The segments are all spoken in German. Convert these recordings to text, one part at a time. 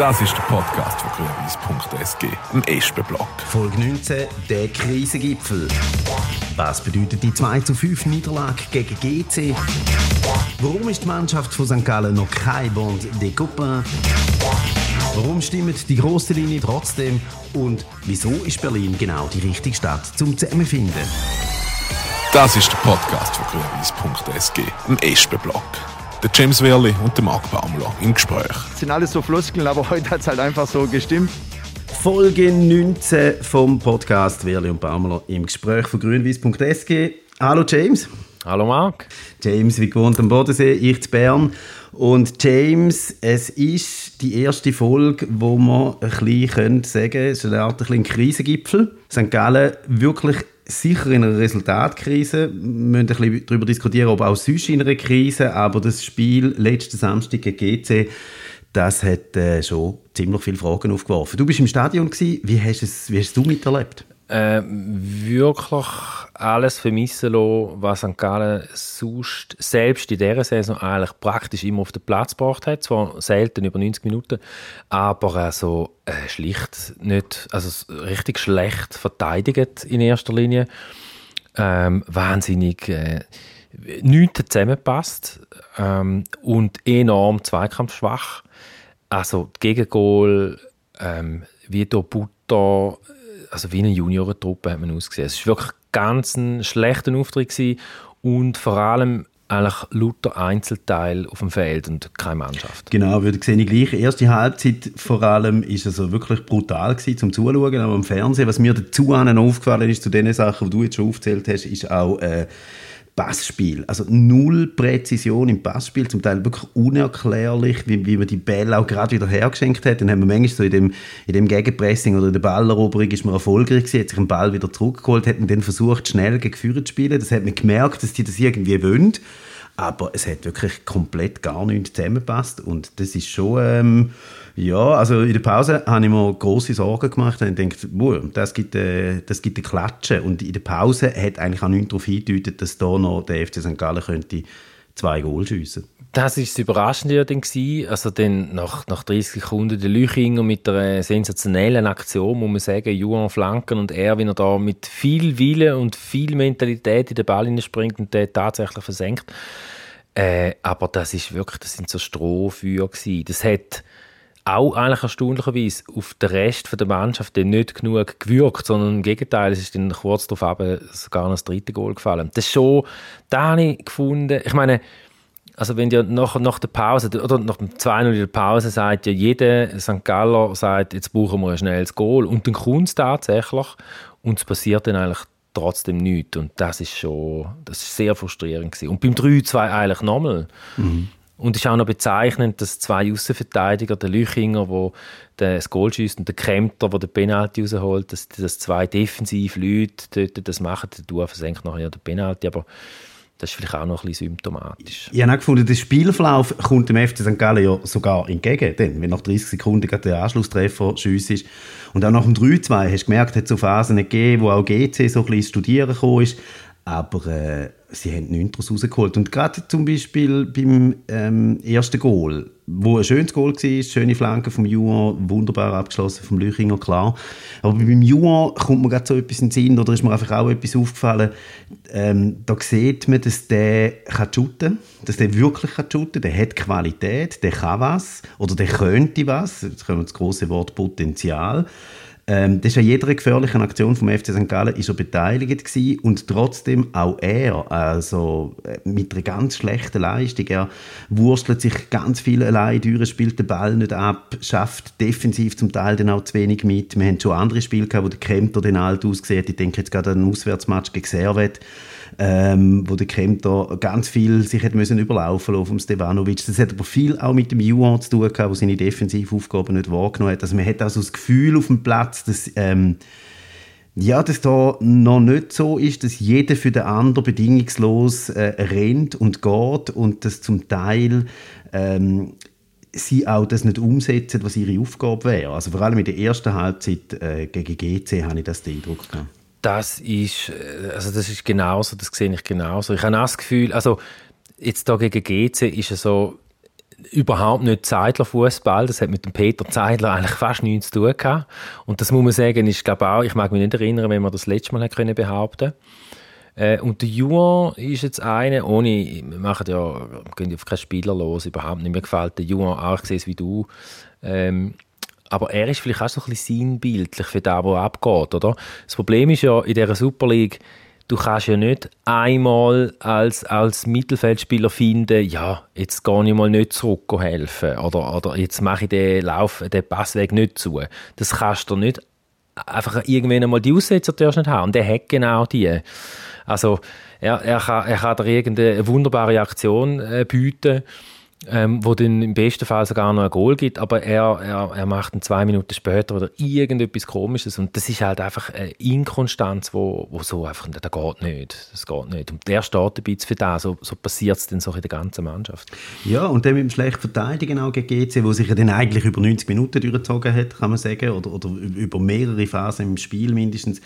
Das ist der Podcast von grünwies.sg, im Espenblock. Folge 19, der Krisengipfel. Was bedeutet die 2 zu 5 Niederlage gegen GC? Warum ist die Mannschaft von St. Gallen noch kein Bond des Copains? Warum stimmt die grosse Linie trotzdem? Und wieso ist Berlin genau die richtige Stadt zum Zusammenfinden? Das ist der Podcast von grünwies.sg, im Espenblock. Der James Werli und der Marc Baumler im Gespräch. Das sind alles so Floskeln, aber heute hat es halt einfach so gestimmt. Folge 19 vom Podcast Werli und Baumler im Gespräch von grünwies.sg. Hallo James. Hallo Marc. James, wie gewohnt am Bodensee, ich zu Bern. Und James, es ist die erste Folge, wo man ein bisschen sagen können, es ist eine Art ein Krisengipfel. St. Gallen wirklich sicher in einer Resultatkrise. Wir müssen ein bisschen darüber diskutieren, ob auch sonst in einer Krise. Aber das Spiel letzten Samstag gegen GC, das hat äh, schon ziemlich viele Fragen aufgeworfen. Du bist im Stadion gewesen. Wie hast, es, wie hast du miterlebt? Äh, wirklich alles vermissen lassen, was St. Gallen sonst selbst in dieser Saison eigentlich praktisch immer auf den Platz gebracht hat. Zwar selten über 90 Minuten, aber also, äh, schlicht nicht, also richtig schlecht verteidigt in erster Linie. Ähm, wahnsinnig äh, nichts zusammenpasst ähm, und enorm zweikampfschwach. Also Gegengol ähm, wie durch Butter also wie eine Juniorentruppe hat man ausgesehen. Es war wirklich ganz ein schlechter Auftritt gewesen und vor allem eigentlich lauter Einzelteil auf dem Feld und keine Mannschaft. Genau, würde ich gleich. Erste Halbzeit vor allem ist also wirklich brutal gewesen zum Zuschauen, aber im Fernsehen. Was mir dazu aufgefallen ist, zu den Sachen, die du jetzt schon aufgezählt hast, ist auch äh, Passspiel. Also null Präzision im Passspiel, zum Teil wirklich unerklärlich, wie, wie man die Bälle auch gerade wieder hergeschenkt hat. Dann haben wir manchmal so in dem, in dem Gegenpressing oder in der Balleroberung ist man erfolgreich gewesen, hat sich den Ball wieder zurückgeholt, hat dann versucht, schnell gegen Führer zu spielen. Das hat man gemerkt, dass die das irgendwie wollen. Aber es hat wirklich komplett gar nichts zusammengepasst und das ist schon... Ähm, ja, also in der Pause habe ich mir große Sorgen gemacht und gedacht, das gibt, äh, das gibt eine Klatsche. Und in der Pause hat eigentlich auch nichts darauf hingedeutet, dass da noch der FC St. Gallen könnte zwei Goal schiessen das war das Überraschende dann Also dann nach, nach 30 Sekunden der Lüchinger mit einer sensationellen Aktion, muss man sagen, Juan Flanken und er, wie er da mit viel Wille und viel Mentalität in den Ball springt und den tatsächlich versenkt. Äh, aber das ist wirklich, das sind so Strohfeuer gewesen. Das hat auch eigentlich erstaunlicherweise auf den Rest der Mannschaft nicht genug gewirkt, sondern im Gegenteil, es ist dann kurz darauf sogar noch das dritte Goal gefallen. Das ist schon, da habe ich gefunden, ich meine, also wenn ja nach, nach der Pause, oder nach dem 2-0 in der Pause sagt ja jeder St. Galler, sagt, jetzt brauchen wir ein schnelles Goal und dann kommt es tatsächlich und es passiert dann eigentlich trotzdem nichts und das ist schon, das ist sehr frustrierend gewesen. Und beim 3-2 eigentlich nochmal. Mhm. Und es ist auch noch bezeichnend, dass zwei Außenverteidiger, der Lüchinger, der das Goal schießt, und der Kremter, der den Penalty rausholt, dass, dass zwei defensive Leute dort das machen. Der Dua versenkt nachher den Penalty, aber das ist vielleicht auch noch ein bisschen symptomatisch. Ich habe auch gefunden, der Spielverlauf kommt dem FC St. Gallen ja sogar entgegen. Denn wenn nach 30 Sekunden der Anschlusstreffer ist und auch nach dem 3-2 hast du gemerkt, hat es so Phasen gegeben, wo auch GC so ein bisschen studieren gekommen ist. Aber äh, sie haben nichts daraus rausgeholt. Und gerade zum Beispiel beim ähm, ersten Goal, wo ein schönes Goal war, schöne Flanke vom Juan, wunderbar abgeschlossen vom Lüchinger, klar. Aber beim Juan kommt mir gerade so etwas in den Sinn, oder ist mir einfach auch etwas aufgefallen, ähm, da sieht man, dass der kann shooten, dass der wirklich kann shooten, der hat Qualität, der kann was, oder der könnte was, jetzt kommen wir das große Wort Potenzial. Ähm, das ist an jeder gefährlichen Aktion vom FC St. Gallen ist er beteiligt gewesen und trotzdem auch er, also äh, mit einer ganz schlechten Leistung. Er wurstelt sich ganz viel allein durch, spielt den Ball nicht ab, schafft defensiv zum Teil dann auch zu wenig mit. Wir haben schon andere Spiele gehabt, wo der Kempter den alt aussieht. Ich denke jetzt gerade an einen Auswärtsmatch gegen Servet ähm, wo der Kempter ganz viel sich hat müssen überlaufen lassen vom Stevanovic. Das hat aber viel auch mit dem Juan zu tun gehabt, der seine Defensivaufgaben nicht wahrgenommen hat. Also man hat also das Gefühl auf dem Platz, dass ähm, ja, dass da noch nicht so ist, dass jeder für den anderen bedingungslos äh, rennt und geht und dass zum Teil ähm, sie auch das nicht umsetzen, was ihre Aufgabe wäre. Also vor allem in der ersten Halbzeit äh, gegen GC habe ich das den Eindruck gehabt das ist, äh, also das ist genauso, das sehe ich genauso. Ich habe das Gefühl, also jetzt da gegen GC ist es so, überhaupt nicht Zeidler Fußball. Das hat mit dem Peter Zeidler eigentlich fast nichts zu tun gehabt. Und das muss man sagen, ist glaube auch, ich mag mich nicht erinnern, wenn man das letzte Mal können behaupten äh, und der Juan ist jetzt einer, ohne, wir machen ja, gehen auf keinen Spieler los, überhaupt nicht. Mir gefällt der Juan auch, ich sehe es wie du. Ähm, aber er ist vielleicht auch so ein bisschen sinnbildlich für das, was abgeht, oder? Das Problem ist ja in dieser Super League, du kannst ja nicht einmal als, als Mittelfeldspieler finden, ja, jetzt gehe ich mal nicht zurück helfen oder, oder jetzt mache ich den Lauf, den Passweg nicht zu. Das kannst du nicht einfach irgendwann einmal die Aussetzer nicht haben. Und der hat genau die. Also er, er, kann, er kann dir irgendeine wunderbare Aktion äh, bieten ähm, wo dann im besten Fall sogar noch ein Goal gibt, aber er, er, er macht dann zwei Minuten später oder irgendetwas Komisches und das ist halt einfach eine Inkonstanz, wo, wo so einfach, das geht nicht, das geht nicht. Und der steht ein bisschen für das, so, so passiert es dann so in der ganzen Mannschaft. Ja, und dann mit dem schlechten Verteidigen auch gegen GC, wo sich ja dann eigentlich über 90 Minuten durchgezogen hat, kann man sagen, oder, oder über mehrere Phasen im Spiel mindestens,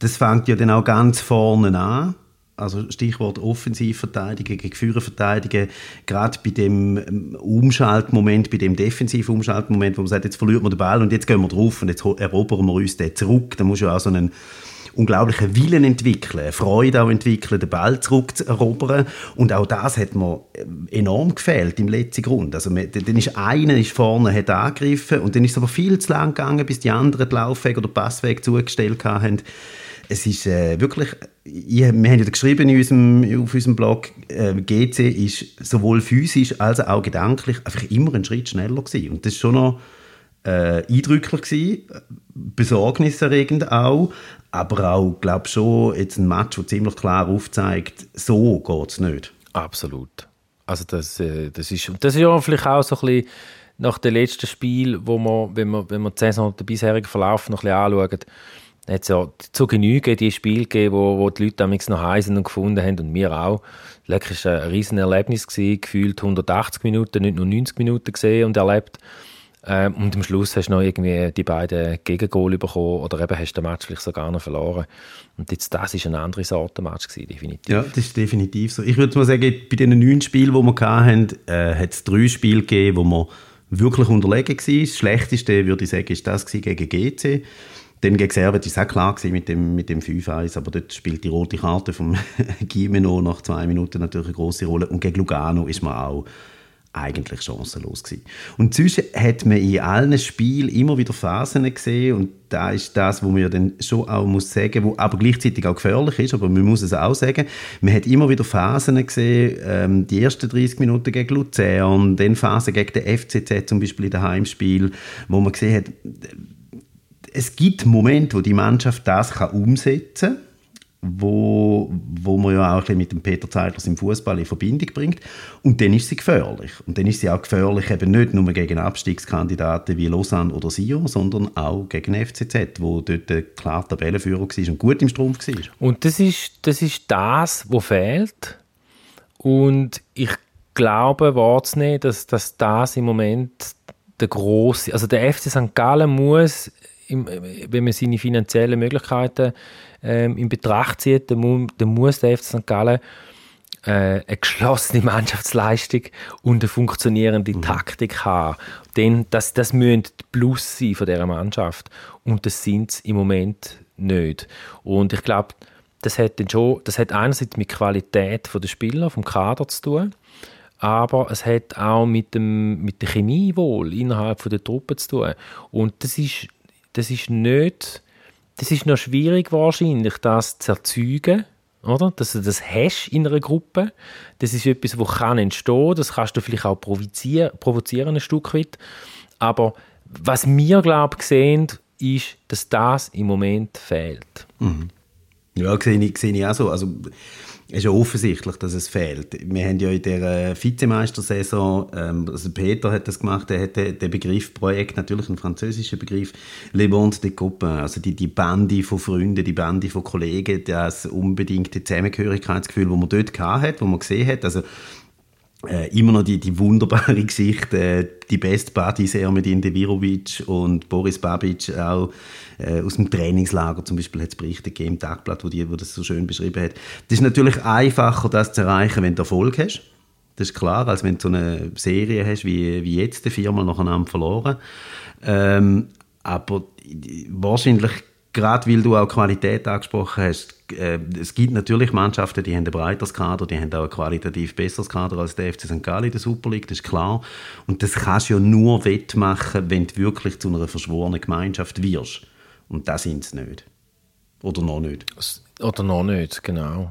das fängt ja dann auch ganz vorne an also Stichwort Offensivverteidigen gegen Führerverteidigen, gerade bei dem ähm, Umschaltmoment, bei dem defensiven Umschaltmoment, wo man sagt, jetzt verliert man den Ball und jetzt gehen wir drauf und jetzt erobern wir uns den zurück. Da muss ja auch so einen unglaublichen Willen entwickeln, eine Freude auch entwickeln, den Ball zurückzuerobern. Und auch das hat mir ähm, enorm gefehlt im letzten Grund. Also, dann ist einer ist vorne, hat angegriffen und dann ist es aber viel zu lang gegangen, bis die anderen den Laufweg oder Passweg zugestellt haben es ist äh, wirklich, ich, wir haben ja geschrieben in unserem, auf unserem Blog, äh, GC ist sowohl physisch als auch gedanklich einfach immer einen Schritt schneller gewesen. Und das war schon noch äh, eindrücklich gewesen, besorgniserregend auch, aber auch, glaube schon, jetzt ein Match, der ziemlich klar aufzeigt, so geht es nicht. Absolut. Also das, äh, das, ist, das ist ja vielleicht auch so ein bisschen nach dem letzten Spiel, wo man, wenn man, wenn man die Saison, den bisherigen Verlauf noch ein bisschen anschaut, hat ja zu Genüge die Spiele gegeben, wo, wo die Leute damals noch heißen und gefunden haben und wir auch. Leck war ein riesen Erlebnis gewesen, gefühlt 180 Minuten, nicht nur 90 Minuten gesehen und erlebt. Ähm, und am Schluss hast du noch irgendwie die beiden Gegengole bekommen oder eben hast du den Match vielleicht sogar noch verloren. Und jetzt, das ist eine andere Sorte Match gewesen, definitiv. Ja, das ist definitiv so. Ich würde mal sagen, bei den neun Spielen, die wir hatten, äh, hat es drei Spiele gegeben, wo wir wirklich unterlegen waren. Das schlechteste, würde ich sagen, ist das gegen GC. Dann gegen Serbien war es auch klar mit dem, mit dem 5-1, aber dort spielt die rote Karte von Gimeno nach zwei Minuten natürlich eine große Rolle. Und gegen Lugano ist man auch eigentlich chancenlos gewesen. Und sonst hat man in allen Spielen immer wieder Phasen gesehen und da ist das, wo man dann schon auch muss sagen, wo aber gleichzeitig auch gefährlich ist, aber man muss es auch sagen, man hat immer wieder Phasen gesehen, ähm, die ersten 30 Minuten gegen Luzern, dann Phasen gegen den FCZ zum Beispiel in den Heimspiel, wo man gesehen hat, es gibt Momente, wo die Mannschaft das kann umsetzen kann, wo, wo man ja auch mit dem Peter Zeidler im Fußball in Verbindung bringt. Und dann ist sie gefährlich. Und dann ist sie auch gefährlich eben nicht nur gegen Abstiegskandidaten wie Lausanne oder Sion, sondern auch gegen FCZ, wo dort klar Tabellenführer war und gut im Strumpf war. Und das ist das, ist das was fehlt. Und ich glaube wahrzunehmen, dass, dass das im Moment der große, also der FC St. Gallen muss im, wenn man seine finanziellen Möglichkeiten ähm, in Betracht zieht, dann, mu dann muss der FC St. Gallen äh, eine geschlossene Mannschaftsleistung und eine funktionierende mhm. Taktik haben. Denn das, das müssen die Plus sein von dieser Mannschaft. Und das sind sie im Moment nicht. Und ich glaube, das hat, dann schon, das hat einerseits mit Qualität der Spieler, vom Kader zu tun, aber es hat auch mit, dem, mit der Chemie wohl innerhalb der Truppe zu tun. Und das ist das ist nicht, das ist noch schwierig wahrscheinlich, das zu erzeugen, oder? Dass du das hast in einer Gruppe. Das ist etwas, das kann entstehen, das kannst du vielleicht auch provozieren, provozieren ein Stück weit. Aber was wir, glaube ich, sehen, ist, dass das im Moment fehlt. Mhm. Ja, sehe ich, sehe ich auch so. Also, ist ja offensichtlich, dass es fehlt. Wir haben ja in der Vizemeistersaison, ähm, also Peter hat das gemacht, er hat den, Begriff Projekt, natürlich ein französischer Begriff, Le Monde des Copains, also die, die Bande von Freunden, die Bande von Kollegen, das unbedingte Zusammengehörigkeitsgefühl, das man dort hatte, wo man gesehen hat, also äh, immer noch die, die wunderbare Geschichte, äh, die Best Buddies Ermedin Devirovic und Boris Babic auch äh, aus dem Trainingslager zum Beispiel hat es Berichte im Tagblatt, wo, die, wo das so schön beschrieben hat. Das ist natürlich einfacher, das zu erreichen, wenn du Erfolg hast. das ist klar, als wenn du so eine Serie hast, wie, wie jetzt, die viermal nacheinander verloren. Ähm, aber wahrscheinlich, gerade weil du auch Qualität angesprochen hast, äh, es gibt natürlich Mannschaften, die haben ein breiteres Kader, die haben auch ein qualitativ besseres Kader als der FC St. Gallen in der Super League, das ist klar. Und das kannst du ja nur wettmachen, wenn du wirklich zu einer verschworenen Gemeinschaft wirst. Und das sind sie nicht. Oder noch nicht. Oder noch nicht, genau.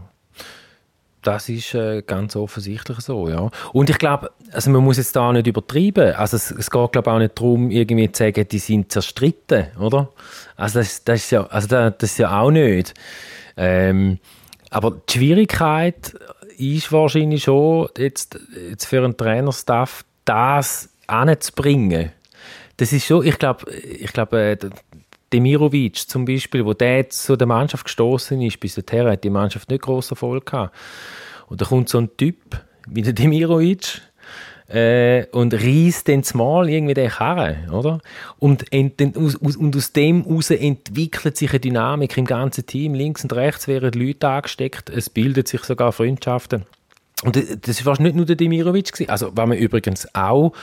Das ist äh, ganz offensichtlich so, ja. Und ich glaube, also man muss jetzt da nicht übertreiben. Also es, es geht glaube auch nicht darum, irgendwie zu sagen, die sind zerstritten, oder? Also das, das ist ja, also das, das ist ja auch nicht. Ähm, aber die Schwierigkeit ist wahrscheinlich schon jetzt, jetzt für einen Trainerstaff das anzubringen. Das ist schon, ich glaube, ich glaube, äh, Demirovic zum Beispiel, wo der zu der Mannschaft gestoßen ist, bis dahin hat die Mannschaft nicht großen Erfolg gehabt. Und da kommt so ein Typ wie der Demirovic äh, und reißt dann mal irgendwie den Karren, oder? Und, ent, aus, und aus dem heraus entwickelt sich eine Dynamik im ganzen Team. Links und rechts werden Leute angesteckt, es bildet sich sogar Freundschaften. Und das war nicht nur der Demirovic. Also, was man übrigens auch,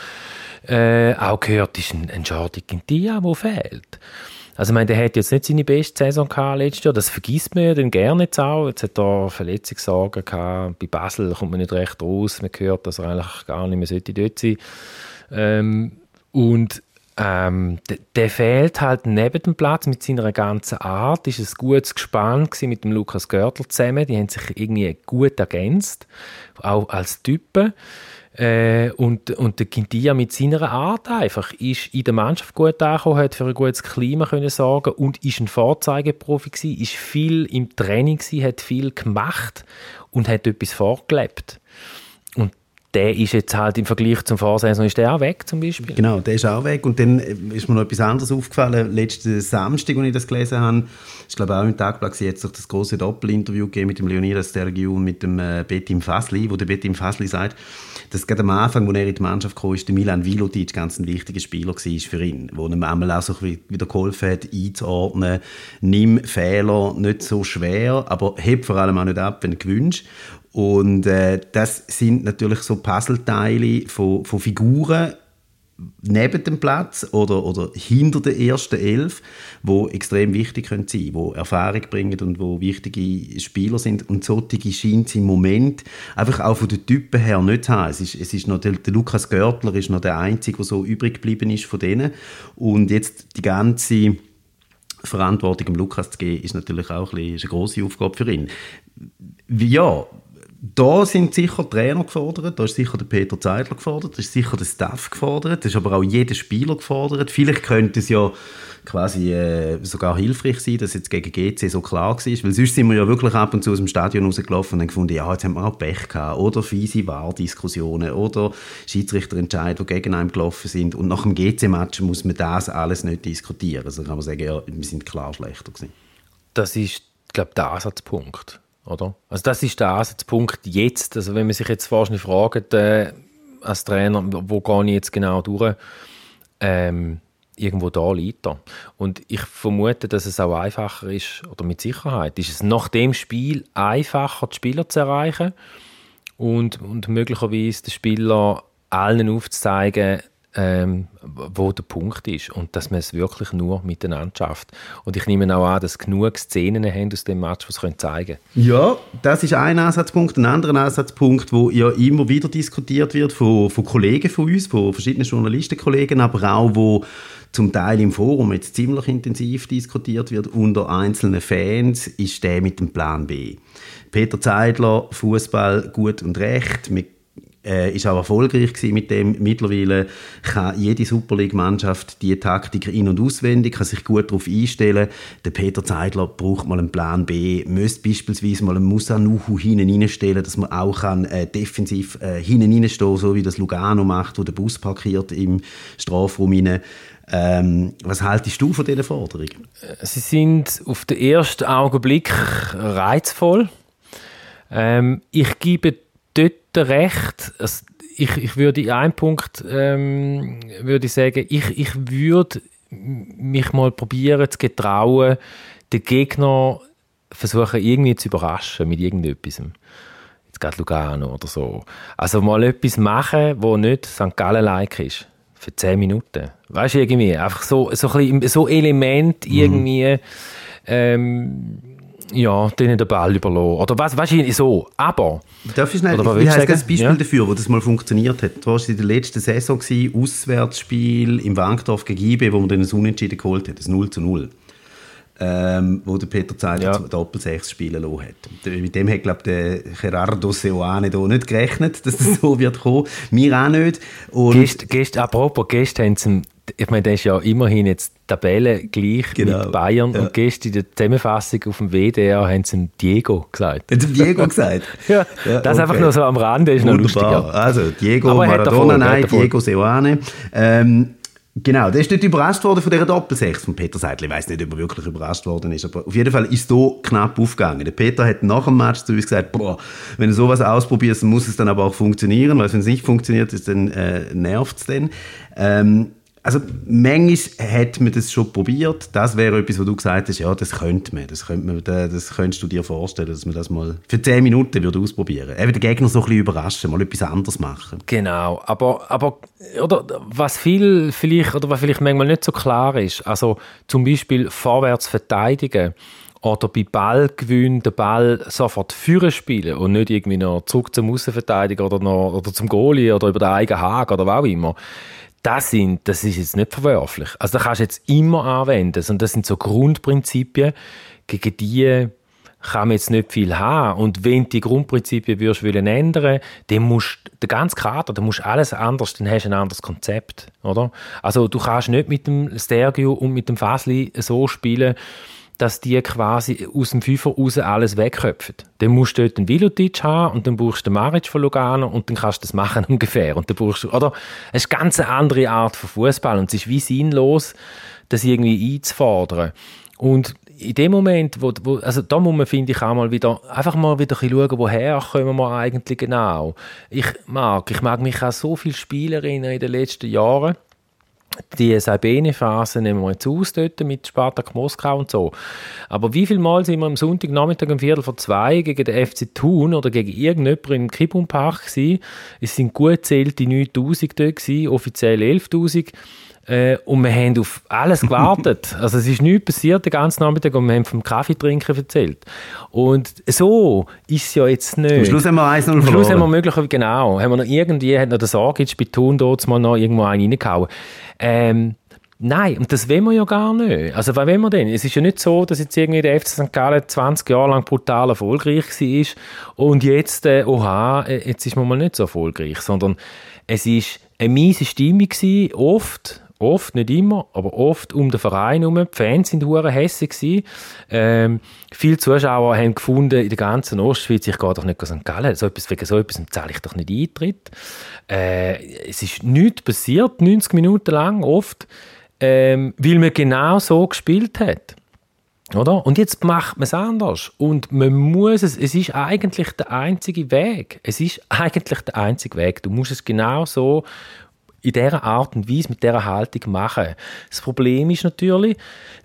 äh, auch gehört, ist ein, ein Jordi Quintilla, der fehlt. Also ich meine, der hat jetzt nicht seine beste Saison gehabt letztes Jahr, das vergisst man ja dann gerne jetzt auch. Jetzt hat er Verletzungssorgen gehabt, bei Basel kommt man nicht recht raus, man hört, dass er eigentlich gar nicht mehr sollte dort sein ähm, Und ähm, der, der, fehlt halt neben dem Platz mit seiner ganzen Art. Ist ein gutes Gespann mit dem Lukas Görtler zusammen. Die haben sich irgendwie gut ergänzt, auch als Typen. Äh, und, und der Quintilla mit seiner Art einfach ist in der Mannschaft gut angekommen, hat für ein gutes Klima können sorgen und ist ein Vorzeigeprofi gewesen, ist viel im Training gewesen, hat viel gemacht und hat etwas vorgelebt. Der ist jetzt halt im Vergleich zum Vorsaison ist der auch weg zum Beispiel. Genau, der ist auch weg und dann ist mir noch etwas anderes aufgefallen. Letzten Samstag, als ich das gelesen habe, ich glaube auch im Tagblatt jetzt sich das große Doppelinterview gegeben mit dem Leonidas Stergiu und mit dem äh, Betim Fasli, wo der Betim Fasli sagt, dass gerade am Anfang, als er in die Mannschaft kam, ist der Milan Vilotic ganz ein wichtiger Spieler war für ihn, wo ihm einmal auch so wieder geholfen hat, einzuordnen, nimm Fehler nicht so schwer, aber heb vor allem auch nicht ab, wenn du gewünscht. Und äh, das sind natürlich so Puzzleteile von, von Figuren neben dem Platz oder, oder hinter der ersten Elf, wo extrem wichtig können sein, wo Erfahrung bringen und wo wichtige Spieler sind und solche scheint im Moment einfach auch von den Typen her nicht zu haben. Es ist, es ist noch der, der Lukas Görtler ist noch der einzige, der so übrig geblieben ist von denen und jetzt die ganze Verantwortung dem Lukas zu geben, ist natürlich auch ein bisschen, eine grosse Aufgabe für ihn. Ja, da sind sicher Trainer gefordert, da ist sicher der Peter Zeidler gefordert, da ist sicher der Staff gefordert, da ist aber auch jeder Spieler gefordert. Vielleicht könnte es ja quasi äh, sogar hilfreich sein, dass jetzt gegen GC so klar war, weil sonst sind wir ja wirklich ab und zu aus dem Stadion rausgelaufen und haben gefunden, ja, jetzt haben wir auch Pech gehabt oder fiese Wahrdiskussionen oder Schiedsrichterentscheide, die gegen einen gelaufen sind und nach dem GC-Match muss man das alles nicht diskutieren. Also kann man sagen, ja, wir sind klar schlechter gewesen. Das ist, glaube ich, der Ansatzpunkt oder? Also das ist der Ansatzpunkt jetzt. Also wenn man sich jetzt wahrscheinlich fragt, äh, als Trainer, wo gehe ich jetzt genau durch, ähm, irgendwo da liegt er. Und ich vermute, dass es auch einfacher ist, oder mit Sicherheit, ist es nach dem Spiel einfacher, die Spieler zu erreichen und, und möglicherweise den Spieler allen aufzuzeigen, ähm, wo der Punkt ist und dass man es wirklich nur miteinander schafft. Und ich nehme auch an, dass genug Szenen haben aus dem Match, die es zeigen können. Ja, das ist ein Ansatzpunkt. Ein anderer Ansatzpunkt, wo ja immer wieder diskutiert wird von, von Kollegen von uns, von verschiedenen Journalistenkollegen, aber auch wo zum Teil im Forum jetzt ziemlich intensiv diskutiert wird unter einzelnen Fans, ist der mit dem Plan B. Peter Zeidler, Fußball gut und recht. Wir äh, ist auch erfolgreich gewesen mit dem. Mittlerweile kann jede Super League-Mannschaft die Taktik in- und auswendig, kann sich gut darauf einstellen. Der Peter Zeidler braucht mal einen Plan B, müsste beispielsweise mal einen Musanuhu hinten reinstellen, dass man auch kann, äh, defensiv äh, hinten so wie das Lugano macht, wo der Bus parkiert im Strafraum rein. Ähm, was haltest du von diesen Forderungen? Sie sind auf den ersten Augenblick reizvoll. Ähm, ich gebe dort recht. Also ich, ich würde in einem Punkt ähm, würde ich sagen, ich, ich würde mich mal probieren zu getrauen, den Gegner versuchen irgendwie zu überraschen mit irgendetwas. jetzt gerade Lugano oder so. Also mal etwas machen, wo nicht St. Gallen-like ist. Für 10 Minuten. Weißt du, irgendwie, einfach so, so, ein bisschen, so Element mhm. irgendwie, ähm, ja, denen den Ball überlassen. Oder was, du, so. Aber. Darf ich schnell, ich, ich habe ein Beispiel ja? dafür, wo das mal funktioniert hat. Du warst in der letzten Saison, gewesen, Auswärtsspiel im Wankdorf gegen IB, wo man dann ein Unentschieden geholt hat, das 0 zu 0 ähm, wo der Peter Zeiler ja. Doppel-6 spielen lassen hat. Mit dem hat, glaube der Gerardo Seoane da nicht gerechnet, dass das so wird kommen. Wir auch nicht. Und Gest, Gest, apropos, gestern haben sie ich meine, das ist ja immerhin jetzt Tabelle gleich genau. mit Bayern ja. und gestern in der Zusammenfassung auf dem WDR haben sie Diego gesagt. Haben sie Diego gesagt? ja, ja, das okay. einfach nur so am Rande ist Wunderbar. noch lustiger. Also Diego Aber Maradona, nein, Diego Seoane. Ähm, Genau, der ist nicht überrascht worden von dieser Doppelsechs von Peter Seidel. Ich weiß nicht, ob er wirklich überrascht worden ist, aber auf jeden Fall ist so knapp aufgegangen. Der Peter hat nach dem Match zu uns gesagt, boah, wenn du sowas ausprobierst, muss es dann aber auch funktionieren, weil wenn es nicht funktioniert, dann äh, nervt es dann. Ähm, also manchmal hat man das schon probiert. Das wäre etwas, wo du gesagt hast, ja, das könnte man. Das, könnte man, das könntest du dir vorstellen, dass man das mal für 10 Minuten würde ausprobieren würde. den Gegner so ein bisschen überraschen, mal etwas anderes machen. Genau, aber, aber oder, was viel vielleicht, oder was vielleicht manchmal nicht so klar ist, also zum Beispiel vorwärts verteidigen oder bei Ballgewinn den Ball sofort führen spielen und nicht irgendwie noch zurück zum Außenverteidiger oder, oder zum Goalie oder über den eigenen Haken oder was auch immer das, sind, das ist jetzt nicht verwerflich. Also das kannst du jetzt immer anwenden. Und das sind so Grundprinzipien, gegen die kann man jetzt nicht viel haben. Und wenn du die Grundprinzipien würdest wollen ändern, dann musst du den ganzen Kader, dann musst du alles anders, dann hast du ein anderes Konzept, oder? Also du kannst nicht mit dem Stergio und mit dem Fasli so spielen, dass die quasi aus dem Fünfer raus alles wegköpfen. Dann musst du dort einen Vilotic haben und dann brauchst du den Maric von Lugano und dann kannst du das machen ungefähr. Und dann brauchst du, oder? Es ist eine ganz andere Art von Fußball und es ist wie sinnlos, das irgendwie einzufordern. Und in dem Moment, wo, wo also da muss man, finde ich, auch mal wieder, einfach mal wieder ein schauen, woher kommen wir eigentlich genau. Ich mag, ich mag mich auch so viele Spielerinnen in den letzten Jahren, die Sabine-Phase nehmen wir jetzt aus dort mit Spartak Moskau und so. Aber wie viel Mal sind wir am Sonntagnachmittag um Viertel vor zwei gegen den FC Thun oder gegen irgendjemanden im Kibum-Park gewesen? Es sind gut zählte 9000 dort gewesen, offiziell 11.000. Äh, und wir haben auf alles gewartet. also es ist nichts passiert den ganzen Nachmittag und wir haben vom Kaffeetrinken erzählt. Und so ist es ja jetzt nicht. Am Schluss haben wir 1-0 verloren. Am Schluss haben wir möglicherweise, genau, haben wir noch irgendwie, hat noch der Sorgic bei Thun dort mal noch irgendwo einen reingehauen. Ähm, Nein, und das wollen wir ja gar nicht. Also, was wollen wir denn? Es ist ja nicht so, dass jetzt irgendwie der FC St. Gallen 20 Jahre lang brutal erfolgreich war und jetzt, äh, oha, äh, jetzt ist man mal nicht so erfolgreich, sondern es ist eine miese Stimmung gewesen, oft, oft, nicht immer, aber oft um den Verein herum. Die Fans sind hure hässlich ähm, Viele Zuschauer haben gefunden, in der ganzen Ostschweiz, ich gehe doch nicht St. Gallen, so etwas, wegen so etwas zahle ich doch nicht Eintritt. Äh, es ist nichts passiert, 90 Minuten lang, oft, ähm, weil man genau so gespielt hat. Oder? Und jetzt macht man es anders. Und man muss es, es ist eigentlich der einzige Weg. Es ist eigentlich der einzige Weg. Du musst es genau so in dieser Art und Weise, mit dieser Haltung machen. Das Problem ist natürlich,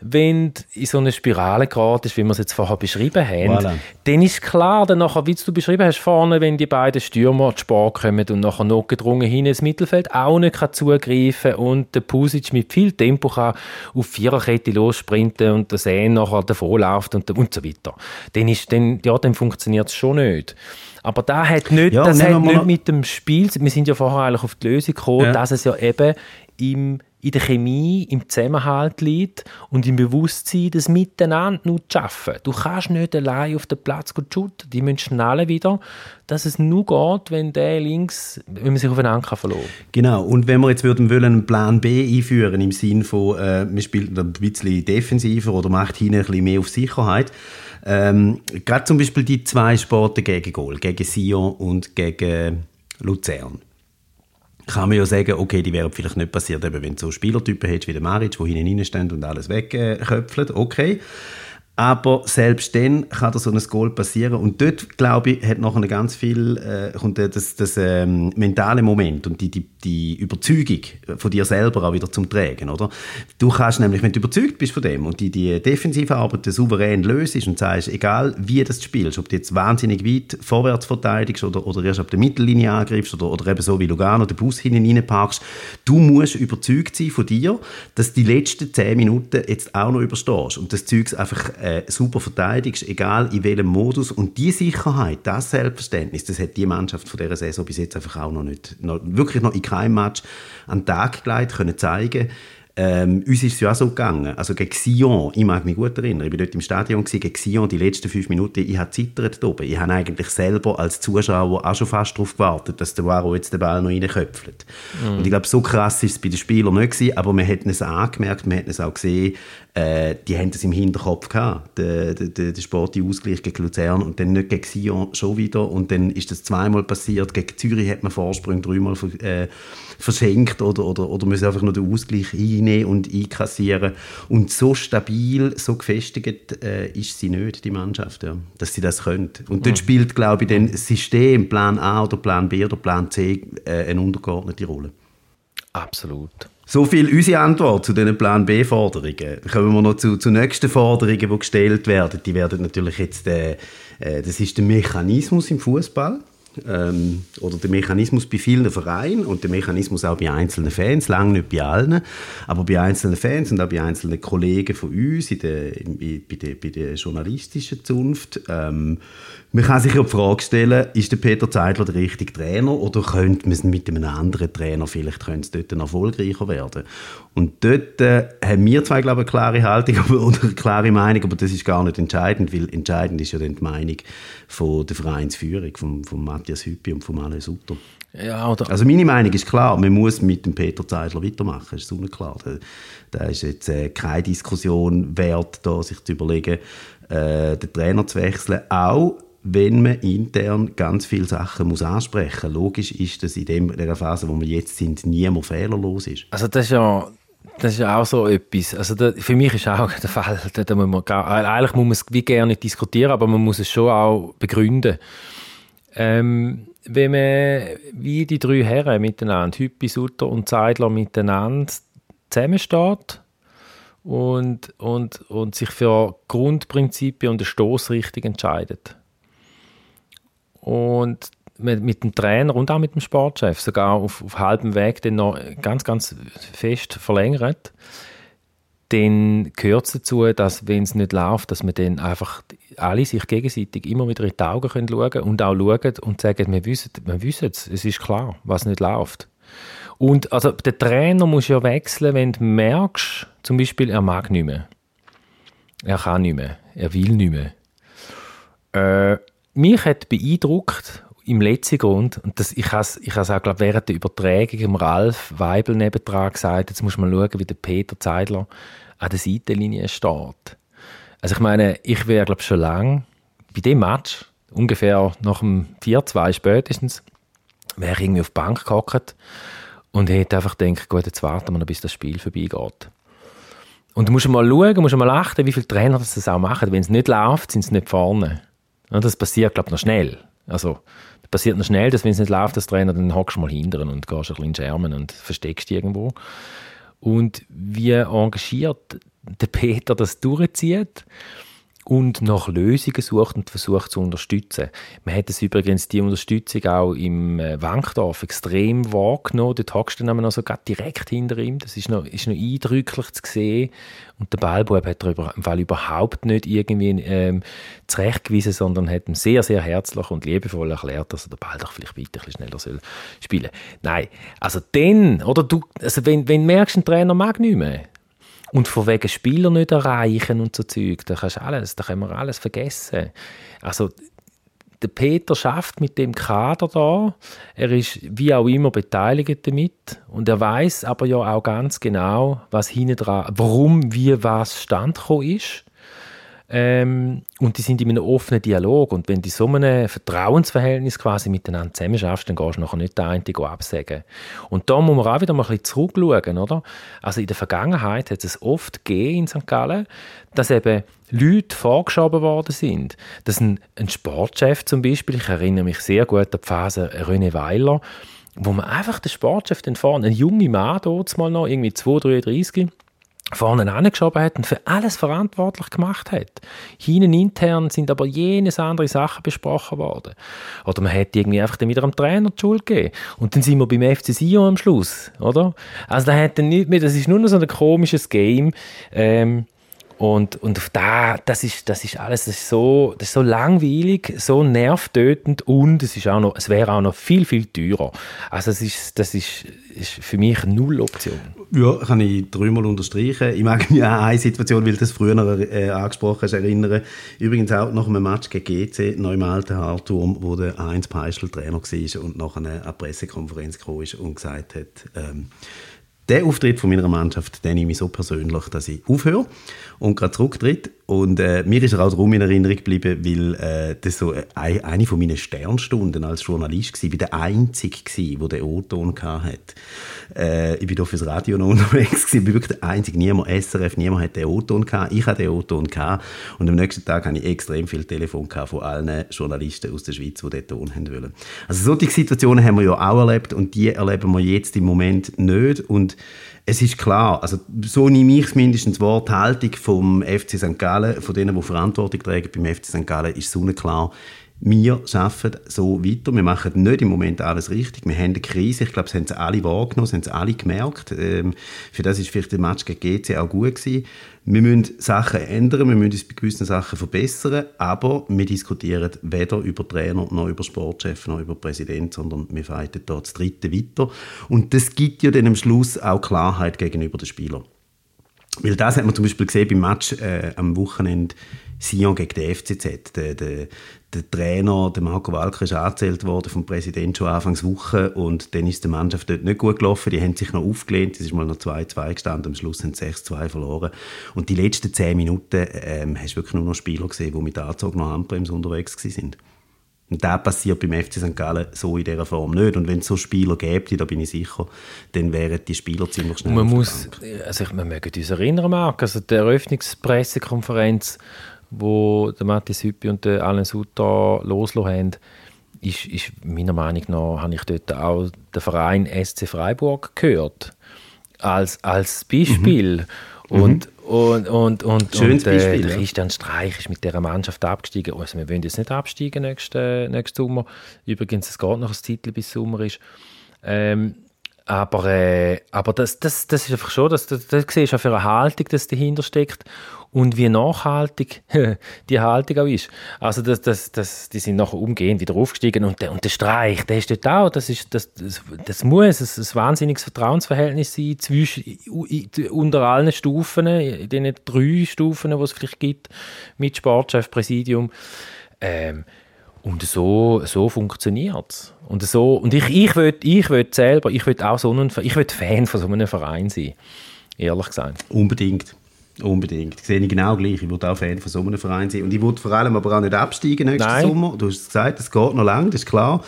wenn du in so eine Spirale geratest, wie wir es jetzt vorher beschrieben haben, voilà. dann ist klar, dann nachher, wie du beschrieben hast, vorne, wenn die beiden Stürmer zu Sport kommen und nachher noch gedrungen hin ins Mittelfeld auch nicht kann zugreifen und der Pusic mit viel Tempo kann auf Viererkette lossprinten und der Sehn nachher davonläuft und, und so weiter. Dann, ist, dann, ja, dann funktioniert es schon nicht. Aber da hat nicht, ja, das hat nicht mit dem Spiel, wir sind ja vorher eigentlich auf die Lösung gekommen, ja. dass es ja eben im, in der Chemie, im Zusammenhalt liegt und im Bewusstsein, das Miteinander nur zu schaffen. Du kannst nicht allein auf den Platz shooten. Die müssen schnallen wieder, dass es nur geht, wenn der links, wenn man sich aufeinander kann verloren Genau, und wenn wir jetzt würden wollen, einen Plan B einführen, im Sinne von, äh, man spielt ein bisschen defensiver oder macht hinten ein bisschen mehr auf Sicherheit, ähm, Gerade zum Beispiel die zwei Sporte gegen Goal, gegen Sion und gegen Luzern. Kann man ja sagen, okay, die wären vielleicht nicht passiert, wenn du so Spielertypen hättest wie der Maric, die hinten reinstehen und alles wegköpfeln. Okay. Aber selbst dann kann da so ein Goal passieren. Und dort, glaube ich, hat nachher ganz viel äh, kommt das, das ähm, mentale Moment und die, die, die Überzeugung von dir selber auch wieder zum Tragen. Oder? Du kannst nämlich, wenn du überzeugt bist von dem und die, die defensive Arbeit souverän löst und sagst, egal wie das spielst, ob du jetzt wahnsinnig weit vorwärts verteidigst oder, oder erst ab der Mittellinie angreifst oder, oder eben so wie Lugano den Bus hinten reinparkst, du musst überzeugt sein von dir, dass die letzten zehn Minuten jetzt auch noch überstehst und das Zeug einfach äh, super verteidigst, egal in welchem Modus. Und die Sicherheit, das Selbstverständnis, das hat die Mannschaft von dieser Saison bis jetzt einfach auch noch nicht, noch, wirklich noch in keinem Match an den Tag gelegt können zeigen ähm, uns ist es ja auch so gegangen. Also gegen Sion, ich mag mich gut erinnern, ich war dort im Stadion, gewesen, gegen Sion, die letzten fünf Minuten, ich habe zittert oben. Ich habe eigentlich selber als Zuschauer auch schon fast darauf gewartet, dass der Waro jetzt den Ball noch reinköpfelt. Mhm. Und ich glaube, so krass ist es bei den Spielern nicht gewesen, aber wir hätten es angemerkt, wir hätten es auch gesehen, äh, die haben das im Hinterkopf gehabt, der, der, der sportliche Ausgleich gegen Luzern und dann nicht gegen Sion schon wieder und dann ist das zweimal passiert, gegen Zürich hat man Vorsprung dreimal äh, verschenkt oder, oder, oder müssen einfach nur den Ausgleich einnehmen und einkassieren und so stabil, so gefestigt äh, ist sie nicht, die Mannschaft, ja, dass sie das können. Und dort mhm. spielt, glaube ich, dann das System, Plan A oder Plan B oder Plan C äh, eine untergeordnete Rolle. Absolut. So viel unsere Antwort zu diesen Plan B-Forderungen. Kommen wir noch zu, zu nächsten Forderungen, die gestellt werden. Die werden natürlich jetzt, äh, äh, das ist der Mechanismus im Fußball ähm, oder der Mechanismus bei vielen Vereinen und der Mechanismus auch bei einzelnen Fans, lange nicht bei allen, aber bei einzelnen Fans und auch bei einzelnen Kollegen von uns in der, in, bei, der, bei der journalistischen Zunft. Ähm, man kann sich ja die Frage stellen, ist der Peter Zeidler der richtige Trainer oder könnte man mit einem anderen Trainer vielleicht könnte es dort erfolgreicher werden? Und dort äh, haben wir zwei, glaube ich, eine klare Haltung oder eine klare Meinung, aber das ist gar nicht entscheidend, weil entscheidend ist ja dann die Meinung von der Vereinsführung, von, von Matthias Hüppi und von Manuel Sutter. Ja, also meine Meinung ist klar, man muss mit dem Peter Zeidler weitermachen, das ist unklar. Da, da ist jetzt äh, keine Diskussion wert, da sich zu überlegen, äh, den Trainer zu wechseln. Auch wenn man intern ganz viele Sachen muss ansprechen muss. Logisch ist, dass in dem, der Phase, wo wir jetzt sind, niemand fehlerlos ist. Also das ist ja das ist auch so etwas. Also da, für mich ist auch der Fall, da, da muss man gar, eigentlich muss man es wie gerne diskutieren, aber man muss es schon auch begründen. Ähm, wenn man wie die drei Herren miteinander, Hüppi, Sutter und Zeidler miteinander zusammensteht und, und, und sich für Grundprinzipien und eine Stoßrichtung entscheidet, und mit, mit, dem Trainer und auch mit dem Sportchef sogar auf, auf halbem Weg dann noch ganz, ganz fest verlängert, dann gehört es dazu, dass, wenn es nicht läuft, dass man dann einfach alle sich gegenseitig immer wieder in die Augen können schauen und auch schauen und sagen, wir wissen, wir wissen es, es ist klar, was nicht läuft. Und also, der Trainer muss ja wechseln, wenn du merkst, zum Beispiel, er mag nicht mehr. Er kann nicht mehr. Er will nicht mehr. Äh, mich hat beeindruckt, im letzten Grund, und das, ich habe ich auch glaub, während der Übertragung im Ralf Weibel nebendran gesagt, jetzt muss man schauen, wie der Peter Zeidler an der Seitenlinie steht. Also ich meine, ich wäre glaube schon lange bei dem Match, ungefähr nach dem 4-2 spätestens, wäre ich irgendwie auf die Bank gehockt und hätte einfach gedacht, gut, jetzt warten wir noch, bis das Spiel vorbeigeht. Und du musst mal schauen, musst mal achten, wie viele Trainer das auch machen. Wenn es nicht läuft, sind sie nicht vorne. Das passiert, glaube ich, noch schnell. Also, das passiert noch schnell, dass wenn es nicht läuft, das Trainer, dann hockst du mal hinten und gehst ein bisschen Schermen und versteckst dich irgendwo. Und wie engagiert der Peter das durchzieht, und nach Lösungen sucht und versucht zu unterstützen. Man hat es übrigens die Unterstützung auch im äh, Wankdorf extrem wahrgenommen. Dort hockst du dann also direkt hinter ihm. Das ist noch, ist noch eindrücklich zu sehen. Und der Ballbub hat er im Fall überhaupt nicht irgendwie ähm, zurechtgewiesen, sondern hat ihm sehr, sehr herzlich und liebevoll erklärt, dass er den Ball doch vielleicht weiter ein bisschen schneller soll spielen Nein, also dann, oder du, also wenn, wenn du merkst, ein Trainer mag nicht mehr, und von wegen Spieler nicht erreichen und so Zeug, da kannst alles, da können wir alles vergessen. Also der Peter schafft mit dem Kader da. Er ist wie auch immer beteiligt damit und er weiß aber ja auch ganz genau, was hinten dran, warum, wie, was stand ist. Ähm, und die sind in einem offenen Dialog. Und wenn du so einem Vertrauensverhältnis quasi miteinander zusammen schaffst, dann gehst du nachher nicht der eine absägen. Und da muss man auch wieder mal ein bisschen zurückschauen, oder? Also in der Vergangenheit hat es oft gegeben in St. Gallen, dass eben Leute vorgeschoben worden sind. Dass ein, ein Sportchef zum Beispiel, ich erinnere mich sehr gut an die Phase René Weiler, wo man einfach den Sportchef dann vorne, ein junger Mann dort mal noch, irgendwie 2, 33, vorne angeschoben hat und für alles verantwortlich gemacht hat. Hinten intern sind aber jenes andere Sachen besprochen worden. Oder man hätte irgendwie einfach dann wieder am Trainer die Schuld gegeben. Und dann sind wir beim FC Sion am Schluss, oder? Also da hat dann nicht mehr, das ist nur noch so ein komisches Game, ähm, und, und auf da, das ist, das ist alles das ist so, das ist so langweilig, so nervtötend und es, ist auch noch, es wäre auch noch viel, viel teurer. Also es ist, das ist, ist für mich null Option. Ja, kann ich dreimal unterstreichen. Ich mag mich an eine Situation, weil das früher äh, angesprochen hast, erinnern. Übrigens auch nach einem Match gegen GC, neu im alten Harturm, wo der Heinz Peischl Trainer war und nachher eine Pressekonferenz gekommen ist und gesagt hat, ähm, der Auftritt von meiner Mannschaft, den nehme ich so persönlich, dass ich aufhöre und gerade zurücktritt. Und äh, mir ist er auch darum in Erinnerung geblieben, weil äh, das so äh, eine von meinen Sternstunden als Journalist war. Ich war der Einzige, der den O-Ton hatte. Äh, ich war hier fürs Radio noch unterwegs. Ich war wirklich der Einzige. Niemand, SRF, niemand hat den O-Ton gehabt. Ich hatte den O-Ton gehabt. Und am nächsten Tag hatte ich extrem viel Telefon von allen Journalisten aus der Schweiz, die den Ton haben wollen. Also solche Situationen haben wir ja auch erlebt und die erleben wir jetzt im Moment nicht. Und es ist klar, also so nehme ich es mindestens Wort, Haltung vom FC St. Gallen, von denen, die Verantwortung tragen beim FC St. Gallen, ist so klar. Wir arbeiten so weiter. Wir machen nicht im Moment alles richtig. Wir haben eine Krise. Ich glaube, das haben sie alle wahrgenommen, das haben sie alle gemerkt. Ähm, für das ist vielleicht der Match gegen GC auch gut gewesen. Wir müssen Sachen ändern, wir müssen uns bei gewissen Sachen verbessern, aber wir diskutieren weder über Trainer, noch über Sportchef, noch über Präsident, sondern wir fighten dort das Dritte weiter. Und das gibt ja dann am Schluss auch Klarheit gegenüber den Spielern. Weil das hat man zum Beispiel gesehen beim Match äh, am Wochenende Sion gegen den FCZ. Der, der, der Trainer, der Marco Walker, ist angezählt worden vom Präsidenten schon Anfangs Woche und dann ist die Mannschaft dort nicht gut gelaufen. Die haben sich noch aufgelehnt, es ist mal noch 2-2 gestanden, am Schluss haben sie 6-2 verloren. Und die letzten 10 Minuten ähm, hast du wirklich nur noch Spieler gesehen, die mit Anzug noch Handbremse unterwegs sind. Und das passiert beim FC St. Gallen so in dieser Form nicht. Und wenn es so Spieler gäbe, da bin ich sicher, dann wären die Spieler ziemlich schnell man muss, also ich, Man möge uns erinnern, Marc, also die Eröffnungspressekonferenz wo der Matthias Hüppi und der Alan Sutter losgelassen haben, ist, ist meiner Meinung nach, habe ich dort auch den Verein SC Freiburg gehört. Als, als Beispiel. Mhm. Und, mhm. Und, und, und, Schönes und, äh, Beispiel, der Christian Streich ist mit dieser Mannschaft abgestiegen. Also wir wollen jetzt nicht absteigen nächsten, nächsten Sommer. Übrigens, es geht noch ein Titel bis Sommer ist. Ähm, aber, äh, aber das, das, das ist einfach schon, das, das, das siehst du für eine Haltung, die dahinter steckt und wie nachhaltig die Haltung auch ist. Also das, das, das, die sind nachher umgehend wieder aufgestiegen und der, und der Streich, der ist dort auch, das, ist, das, das, das muss ein, ein wahnsinniges Vertrauensverhältnis sein zwischen, unter allen Stufen, in den drei Stufen, die es vielleicht gibt, mit Sportchef, Präsidium. Ähm, und so, so funktioniert es. Und, so, und ich, ich will, ich will selber, ich will auch so ein, ich will Fan von so einem Verein sein. Ehrlich gesagt. Unbedingt. Unbedingt. Das sehe ich genau gleich. Ich würde auch Fan von so einem Verein sein. Und ich würde vor allem aber auch nicht absteigen nächsten Nein. Sommer. Du hast gesagt, es geht noch lang, das ist klar.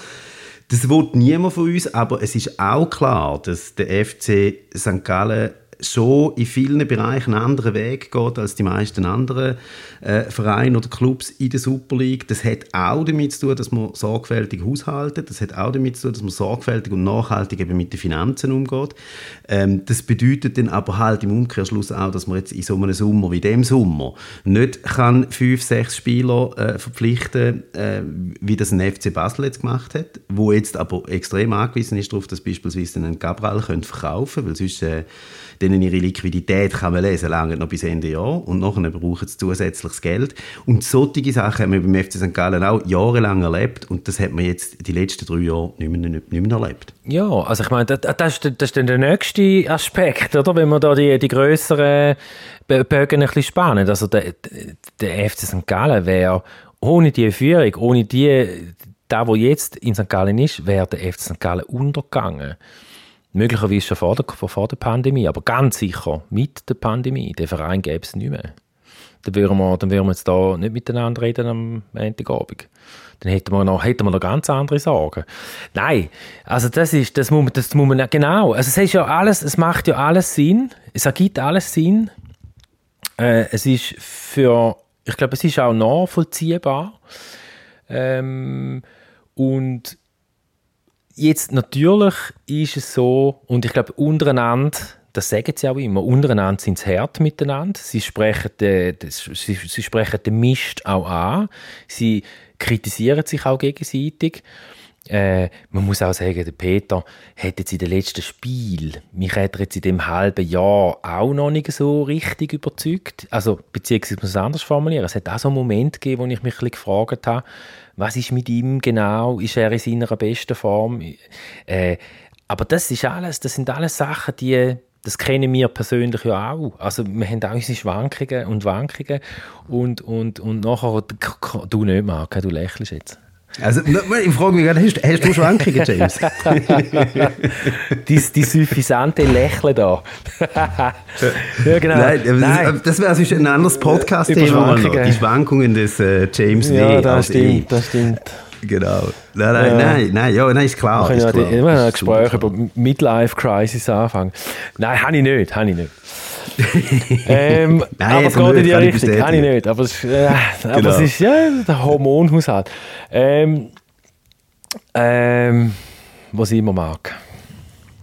Das will niemand von uns, aber es ist auch klar, dass der FC St. Gallen schon in vielen Bereichen einen anderen Weg geht als die meisten anderen äh, Vereine oder Clubs in der Super League. Das hat auch damit zu tun, dass man sorgfältig haushaltet. Das hat auch damit zu tun, dass man sorgfältig und nachhaltig eben mit den Finanzen umgeht. Ähm, das bedeutet dann aber halt im Umkehrschluss auch, dass man jetzt in so einem Sommer wie dem Sommer nicht kann fünf, sechs Spieler äh, verpflichten, äh, wie das ein FC Basel jetzt gemacht hat, wo jetzt aber extrem angewiesen ist darauf, dass beispielsweise einen Gabriel verkaufen können, weil sonst äh, denen ihre Liquidität kann man lesen, lange noch bis Ende Jahr und nachher brauchen sie zusätzliches Geld. Und solche Sachen haben wir beim FC St. Gallen auch jahrelang erlebt und das hat man jetzt die letzten drei Jahre nicht mehr, nicht, mehr erlebt. Ja, also ich meine, das, das, ist, das ist dann der nächste Aspekt, oder? Wenn man da die, die grösseren Bögen ein bisschen spannen. Also der, der FC St. Gallen wäre ohne die Führung, ohne die, da wo jetzt in St. Gallen ist, wäre der FC St. Gallen untergegangen. Möglicherweise schon vor der, vor der Pandemie, aber ganz sicher mit der Pandemie. Den Verein gäbe es nicht mehr. dann würden wir, dann würden wir jetzt da nicht miteinander reden am Montagabend. Dann hätten wir noch, hätten wir noch ganz andere Sorgen. Nein, also das ist, das muss das muss man, genau, also es ist ja alles, es macht ja alles Sinn, es ergibt alles Sinn, äh, es ist für, ich glaube, es ist auch nachvollziehbar, ähm, und jetzt natürlich ist es so, und ich glaube, untereinander, das sagen sie auch immer, untereinander sind sie hart miteinander, sie sprechen, den, sie, sie sprechen den Mist auch an, sie kritisieren sich auch gegenseitig. Äh, man muss auch sagen, der Peter hat jetzt in den letzten Spiel, mich hat er jetzt in dem halben Jahr auch noch nicht so richtig überzeugt. Also, beziehungsweise muss es anders formulieren. Es hat auch so einen Moment gegeben, wo ich mich ein bisschen gefragt habe, was ist mit ihm genau? Ist er in seiner besten Form? Äh, aber das ist alles, das sind alles Sachen, die das kennen wir persönlich ja auch. Also wir haben auch unsere Schwankungen und Wankungen und, und, und nachher, du nicht, Marc, du lächelst jetzt. Also, ich frage mich gerade, hast, hast du Schwankungen, James? die, die suffisante Lächeln da. ja, genau. Nein, Nein. das wäre also ein anderes Podcast-Thema. Die Schwankungen des äh, James Ja, das stimmt, das stimmt. Genau. Nein, nein, ja. nein, nein, ja, nein, ist klar. Wir können ja immer ein Gespräch über Midlife-Crisis anfangen. Nein, habe ich nicht, habe ich nicht. ähm, Nein, aber es geht in die Richtung, kann ich nicht. Aber es, äh, aber genau. es ist ja der Hormonhaushalt. Ähm, ähm, was ich immer mag.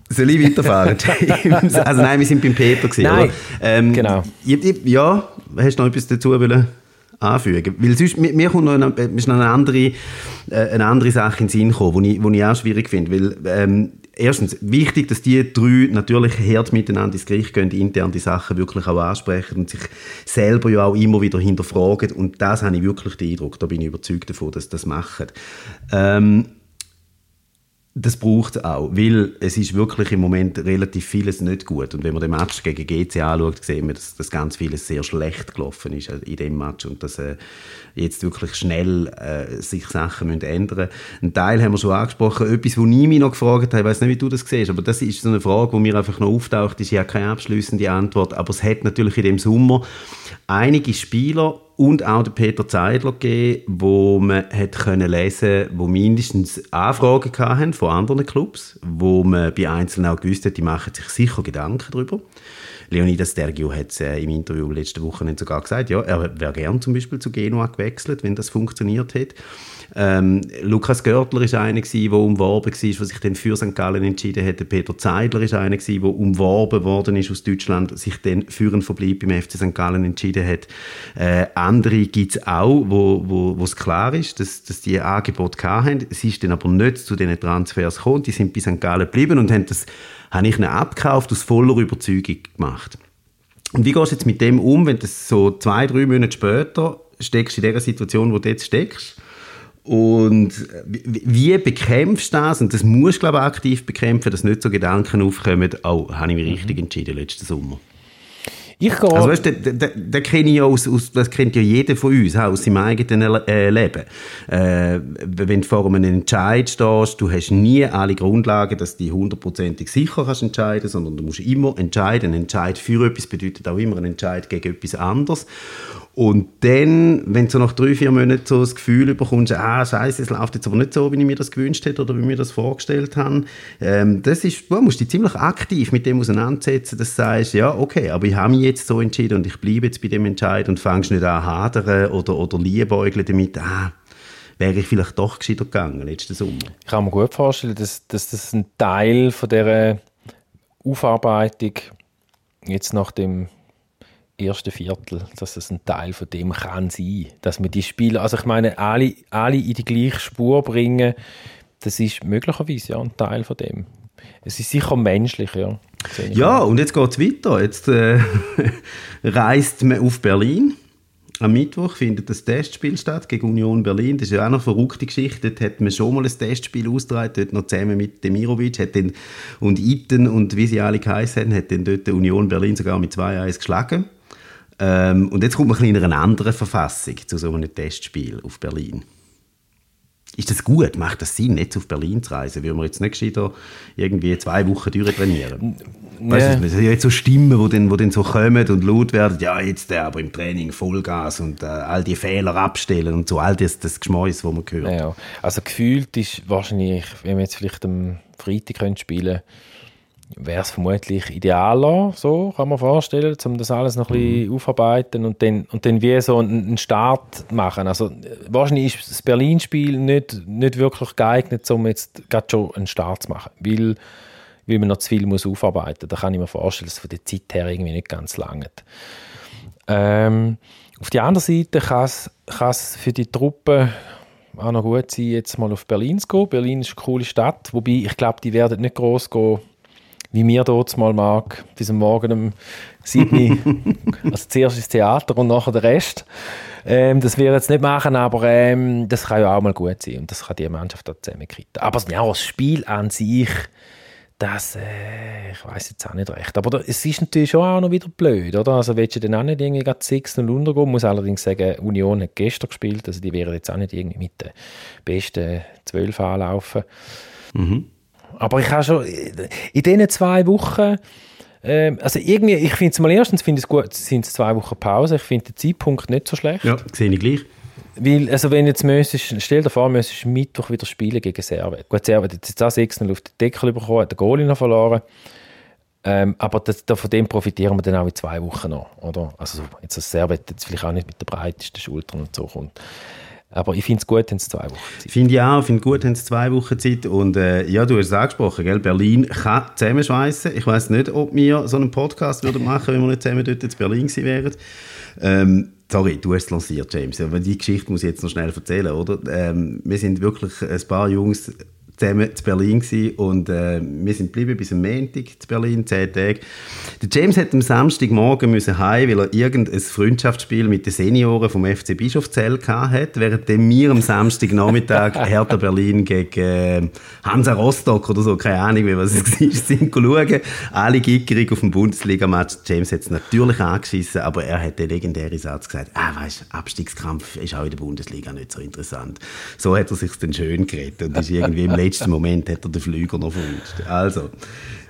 Soll ich weiterfahren, also nein, wir sind beim Peter gewesen, nein? Ähm, genau. Ja, hast du noch etwas dazu wollen? Anfügen. Weil sonst, mir, mir kommt noch eine, ist noch eine andere, äh, eine andere Sache in den Sinn gekommen, die ich, ich auch schwierig finde. Weil, ähm, erstens, wichtig, dass die drei natürlich hart miteinander ins Gericht gehen, intern die Sachen wirklich auch ansprechen und sich selber ja auch immer wieder hinterfragen. Und das habe ich wirklich den Eindruck, da bin ich überzeugt davon, dass das machen. Ähm, das braucht auch, weil es ist wirklich im Moment relativ vieles nicht gut. Und wenn man den Match gegen GC anschaut, sehen wir, dass, dass ganz vieles sehr schlecht gelaufen ist in dem Match und dass äh, jetzt wirklich schnell äh, sich Sachen müssen ändern müssen. Ein Teil haben wir schon angesprochen. Etwas, wo ich mich noch gefragt habe, ich weiß nicht, wie du das siehst, aber das ist so eine Frage, die mir einfach noch auftaucht, ist ja keine abschließende Antwort, aber es hat natürlich in dem Sommer einige Spieler und auch der Peter Zeidler gegeben, wo man hat können lesen, wo mindestens Anfragen hatten von anderen Clubs, wo man bei Einzelnen auch gewusst hat, die machen sich sicher Gedanken darüber. Leonidas Dergiou hat es äh, im Interview letzte Woche sogar gesagt, ja, er wäre gern zum Beispiel zu Genua gewechselt, wenn das funktioniert hätte. Ähm, Lukas Görtler ist einer der umworben war, der sich dann für St. Gallen entschieden hat. Peter Zeidler ist einer der umworben worden ist aus Deutschland, sich dann für einen Verbleib beim FC St. Gallen entschieden hat. Äh, andere gibt es auch, wo, wo, wo es klar ist, dass, dass die Angebote haben. Es ist dann aber nicht zu diesen Transfers gekommen. Die sind bei St. Gallen geblieben und haben das, habe ich ihnen abgekauft, aus voller Überzeugung gemacht. Und wie gehst du jetzt mit dem um, wenn du so zwei, drei Monate später steckst in der Situation, wo du jetzt steckst? Und wie bekämpfst du das? Und das musst du, glaube ich, aktiv bekämpfen, dass nicht so Gedanken aufkommen, oh, habe ich mich richtig mhm. entschieden letzten Sommer. Ich gehe... Also weißt, das, das, das kenne ich ja aus, aus, das kennt ja jeder von uns, auch aus seinem eigenen äh, Leben. Äh, wenn du vor einem Entscheid stehst, du hast nie alle Grundlagen, dass du hundertprozentig sicher kannst entscheiden, sondern du musst immer entscheiden. Ein Entscheid für etwas bedeutet auch immer ein Entscheid gegen etwas anderes. Und dann, wenn du nach drei, vier Monaten so das Gefühl bekommst, ah, scheiße, es läuft jetzt aber nicht so, wie ich mir das gewünscht hätte oder wie ich mir das vorgestellt habe, ähm, das ist, du musst dich ziemlich aktiv mit dem auseinandersetzen, dass du sagst, ja, okay, aber ich habe mich jetzt so entschieden und ich bleibe jetzt bei dem Entscheid und fängst nicht an hadern oder, oder liebäugeln damit, ah, wäre ich vielleicht doch gescheiter gegangen letzten Sommer. Ich kann mir gut vorstellen, dass, dass das ein Teil von dieser Aufarbeitung jetzt nach dem ersten Viertel, dass es ein Teil von dem kann sein, dass wir die Spieler, also ich meine, alle, alle in die gleiche Spur bringen, das ist möglicherweise ja ein Teil von dem. Es ist sicher menschlich, ja. Ja, und jetzt geht es weiter. Jetzt äh, reist man auf Berlin. Am Mittwoch findet das Testspiel statt gegen Union Berlin. Das ist ja auch noch eine verrückte Geschichte. Dort hat man schon mal ein Testspiel ausgetragen, dort noch zusammen mit Demirovic hat den, und Iten und wie sie alle geheißen haben, hat dann dort Union Berlin sogar mit 2-1 geschlagen. Ähm, und jetzt kommt man in einer anderen Verfassung zu so einem Testspiel auf Berlin. ist das gut? Macht das Sinn, jetzt auf Berlin zu reisen? Würden wir jetzt nicht gescheiter irgendwie zwei Wochen durchtrainieren? Ja. Weißt du, es sind jetzt so Stimmen, die dann, dann so kommen und laut werden, ja, jetzt der aber im Training Vollgas und äh, all die Fehler abstellen und so, all das, das Geschmäus, das man hört. Ja, also gefühlt ist wahrscheinlich, wenn wir jetzt vielleicht am Freitag spielen können, wäre es vermutlich idealer, so kann man vorstellen, um das alles noch ein bisschen mhm. aufarbeiten und dann, und dann wie so einen Start machen. Also wahrscheinlich ist das Berlin-Spiel nicht, nicht wirklich geeignet, um jetzt gerade schon einen Start zu machen, weil, weil man noch zu viel muss aufarbeiten muss. Da kann ich mir vorstellen, dass es von der Zeit her irgendwie nicht ganz lange ähm, Auf der anderen Seite kann es für die Truppe auch noch gut sein, jetzt mal auf Berlin zu gehen. Berlin ist eine coole Stadt, wobei ich glaube, die werden nicht groß gehen wie mir dort mal mag, bis am Morgen um 7 also zuerst ins Theater und nachher der Rest. Ähm, das wir jetzt nicht machen, aber ähm, das kann ja auch mal gut sein und das kann die Mannschaft da zusammenkriegen. Aber ja, das Spiel an sich, das, äh, ich weiß jetzt auch nicht recht. Aber da, es ist natürlich schon auch noch wieder blöd, oder? Also willst du dann auch nicht irgendwie 6-0 untergehen? Ich muss allerdings sagen, Union hat gestern gespielt, also die wären jetzt auch nicht irgendwie mit den besten 12 anlaufen. Mhm. Aber ich habe schon in diesen zwei Wochen, äh, also irgendwie, ich finde es mal erstens, finde es gut, sind es zwei Wochen Pause. Ich finde den Zeitpunkt nicht so schlecht. Ja, sehe ich gleich. Weil, also wenn jetzt müsstest, stell dir vor, müsstest Mittwoch wieder spielen gegen Servet. Gut, Servet hat jetzt auch 6 auf den Deckel bekommen, hat den Goalie noch verloren. Ähm, aber das, da, von dem profitieren wir dann auch in zwei Wochen noch, oder? Also jetzt das Servet jetzt vielleicht auch nicht mit der breitesten Schultern und so kommt. Aber ich finde es gut, wenn es zwei Wochen Zeit Finde ich auch, finde gut, wenn es zwei Wochen Zeit Und äh, ja, du hast es angesprochen, gell? Berlin kann zusammenschweissen. Ich weiß nicht, ob wir so einen Podcast würden machen wenn wir nicht zusammen dort in Berlin gewesen wären. Ähm, sorry, du hast es lanciert, James. Aber die Geschichte muss ich jetzt noch schnell erzählen, oder? Ähm, wir sind wirklich ein paar Jungs zusammen zu Berlin gewesen und äh, wir sind geblieben bis am Montag zu Berlin, zehn Tage. Der James hat am Samstagmorgen müssen heim, weil er irgendein Freundschaftsspiel mit den Senioren vom FC Bischofszell hat, während wir am Samstagnachmittag Hertha Berlin gegen äh, Hansa Rostock oder so, keine Ahnung, wie was es war, sind schauen. Alle gickerig auf dem Bundesliga-Match. James hat es natürlich angeschissen, aber er hat den legendären Satz gesagt, ah, weißt, Abstiegskampf ist auch in der Bundesliga nicht so interessant. So hat er sich dann schön geredet und ist irgendwie im letzten Moment hat er den Flüger noch verwünscht. Also,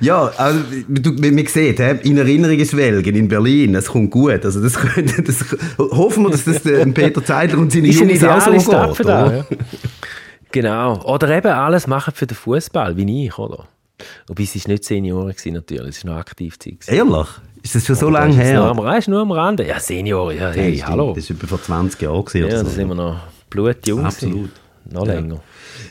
ja, also, du, man sieht, in Erinnerung schwelgen in Berlin, das kommt gut. Also das könnte, das, hoffen wir, dass das Peter Zeidler und seine Jungs auch so geht. Für da, ja. Genau. Oder eben alles machen für den Fußball, wie ich, oder? Wobei es nicht Senioren war, natürlich, es war noch aktiv. Ehrlich? Ist das schon so lange her? Nur am, ist nur am Rande. Ja, Senioren, ja, hey, ja, hallo. Das war etwa vor 20 Jahren. Ja, so. das sind wir noch blutjung. Absolut. Noch länger.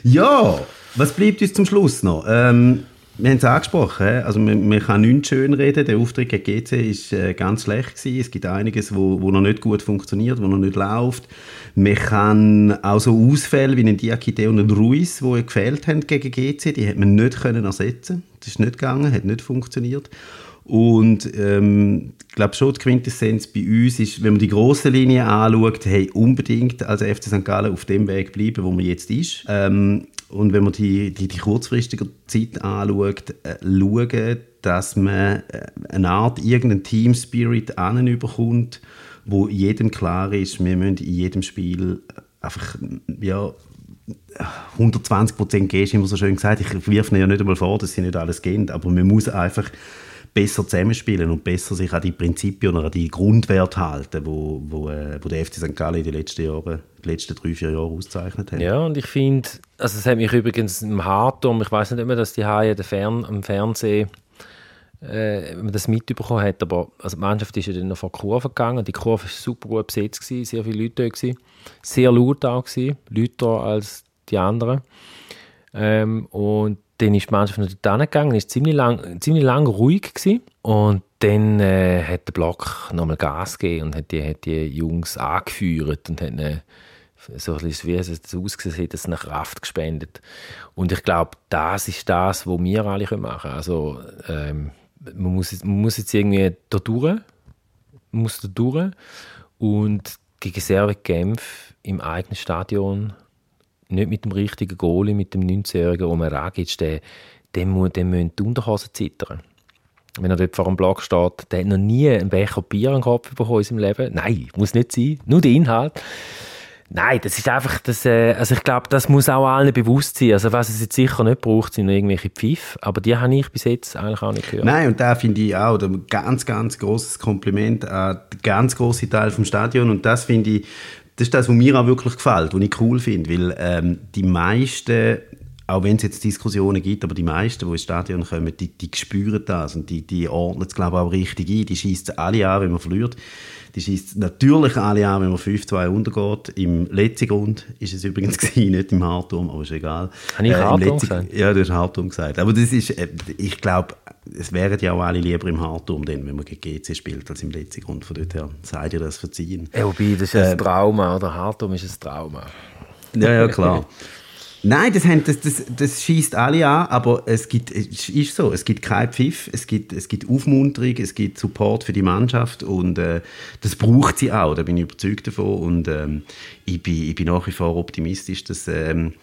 Ja, was bleibt uns zum Schluss noch? Ähm, wir haben es angesprochen, also man, man kann nichts schön reden. Der Auftritt gegen GC ist äh, ganz schlecht gewesen. Es gibt einiges, wo, wo noch nicht gut funktioniert, wo noch nicht läuft. Man kann auch so Ausfälle wie ein Diakite und ein Ruiz, die gefehlt haben gegen GC, die hat man nicht können ersetzen. Das ist nicht gegangen, hat nicht funktioniert. Und ähm, ich glaube schon, die Quintessenz bei uns ist, wenn man die große Linie anschaut, hey, unbedingt als FC St. Gallen auf dem Weg bleiben, wo man jetzt ist. Ähm, und wenn man die, die, die kurzfristige Zeit anschaut, äh, schauen, dass man äh, eine Art irgendeinen Team Spirit bekommt, wo jedem klar ist, wir müssen in jedem Spiel einfach ja, 120 Prozent geben, ist immer so schön gesagt. Ich wirf ja nicht einmal vor, dass sie nicht alles gehen, aber man muss einfach besser zusammenspielen und besser sich an die Prinzipien oder an die Grundwerte halten, wo, wo, äh, wo der FC St. Gallen die letzten Jahre, die letzten drei, vier Jahre auszeichnet hat. Ja, und ich finde, also es hat mich übrigens im Hartum, ich weiß nicht immer, dass die Haie Fern, am Fernsehen äh, das mitbekommen hat, aber also die Mannschaft ist ja dann noch vor die Kurve gegangen, die Kurve war super gut besetzt, gewesen, sehr viele Leute da, gewesen, sehr laut auch, gewesen, lauter als die anderen. Ähm, und dann ist die Mannschaft dort gegangen, ist ziemlich lang, ziemlich lang ruhig gewesen. Und dann äh, hat der Block nochmal Gas gegeben und hat die, hat die Jungs angeführt und hat eine, so ein bisschen, wie es ausgesehen hat, eine Kraft gespendet. Und ich glaube, das ist das, was wir alle machen können. Also, ähm, man, muss, man muss jetzt irgendwie da durch, muss da durch und gegen Servet Genf im eigenen Stadion nicht mit dem richtigen Goalie, mit dem 19-jährigen Omer Ragic, der, dem, muss, dem müssen die Unterhosen zittern. Wenn er dort vor dem Block steht, der hat noch nie einen Becher Bier am Kopf bekommen in seinem Leben. Nein, muss nicht sein. Nur der Inhalt. Nein, das ist einfach, das, äh, also ich glaube, das muss auch allen bewusst sein. Also was es jetzt sicher nicht braucht, sind irgendwelche Pfiff, aber die habe ich bis jetzt eigentlich auch nicht gehört. Nein, und da finde ich auch ein ganz, ganz großes Kompliment an den ganz grossen Teil vom Stadion und das finde ich, das ist das, was mir auch wirklich gefällt, was ich cool finde, weil ähm, die meisten auch wenn es jetzt Diskussionen gibt, aber die meisten, die ins Stadion kommen, die, die spüren das und die, die ordnen es, glaube ich, auch richtig ein. Die schießen alle an, wenn man verliert. Die schießt natürlich alle an, wenn man 5-2 untergeht. Im letzten Grund ist es übrigens gewesen, nicht im Hartturm, aber ist egal. Habe ich Äh, Hartturm letzten- gesagt? Ja, du hast Hartturm gesagt. Aber das ist, äh, ich glaube, es wären ja auch alle lieber im Hartturm, denn, wenn man gegen GC spielt, als im letzten Grund. Von dort her seid ihr das verziehen. Ja, wobei, das ist ein Trauma, oder? Hartum ist ein Trauma. Ja, ja, klar. Nein, das, haben- das, das, das schießt alle an, aber es gibt, es ist so, es gibt keinen Pfiff, es gibt, es gibt Aufmunterung, es gibt Support für die Mannschaft und äh, das braucht sie auch, da bin ich überzeugt davon und ähm, ich, bin, ich bin nach wie vor optimistisch, dass ähm,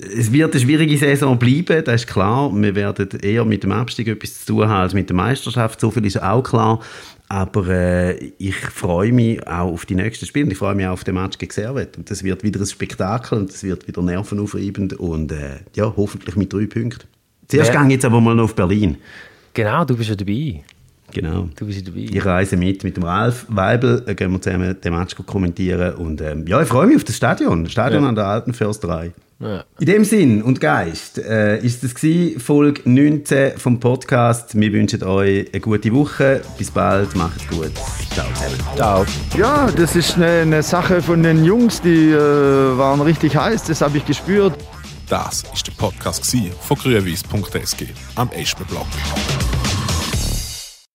es wird eine schwierige Saison bleiben, das ist klar. Wir werden eher mit dem Abstieg etwas zu tun haben als mit der Meisterschaft, so viel ist auch klar. Aber äh, ich freue mich auch auf die nächsten Spiele und ich freue mich auch auf den Match gegen Servet. Und das wird wieder ein Spektakel und das wird wieder nervenaufreibend und äh, ja, hoffentlich mit drei Punkten. Zuerst Wer- gehe ich jetzt aber mal noch auf Berlin. Genau, du bist ja dabei. Genau. Du bist ja dabei. Ich reise mit mit dem Ralf Weibel, äh, gehen wir zusammen den Match kommentieren und ähm, ja, ich freue mich auf das Stadion, das Stadion Ja. an der alten Försterei. Ja. In dem Sinn und Geist äh, ist das gewesen, Folge 19 vom Podcast. Wir wünschen euch eine gute Woche. Bis bald, macht's gut. Ciao zusammen. Ciao. Ja, das ist eine, eine Sache von den Jungs, die äh, waren richtig heiß, das habe ich gespürt. Das ist der Podcast gsi von grünwies.sg am Eschenblock.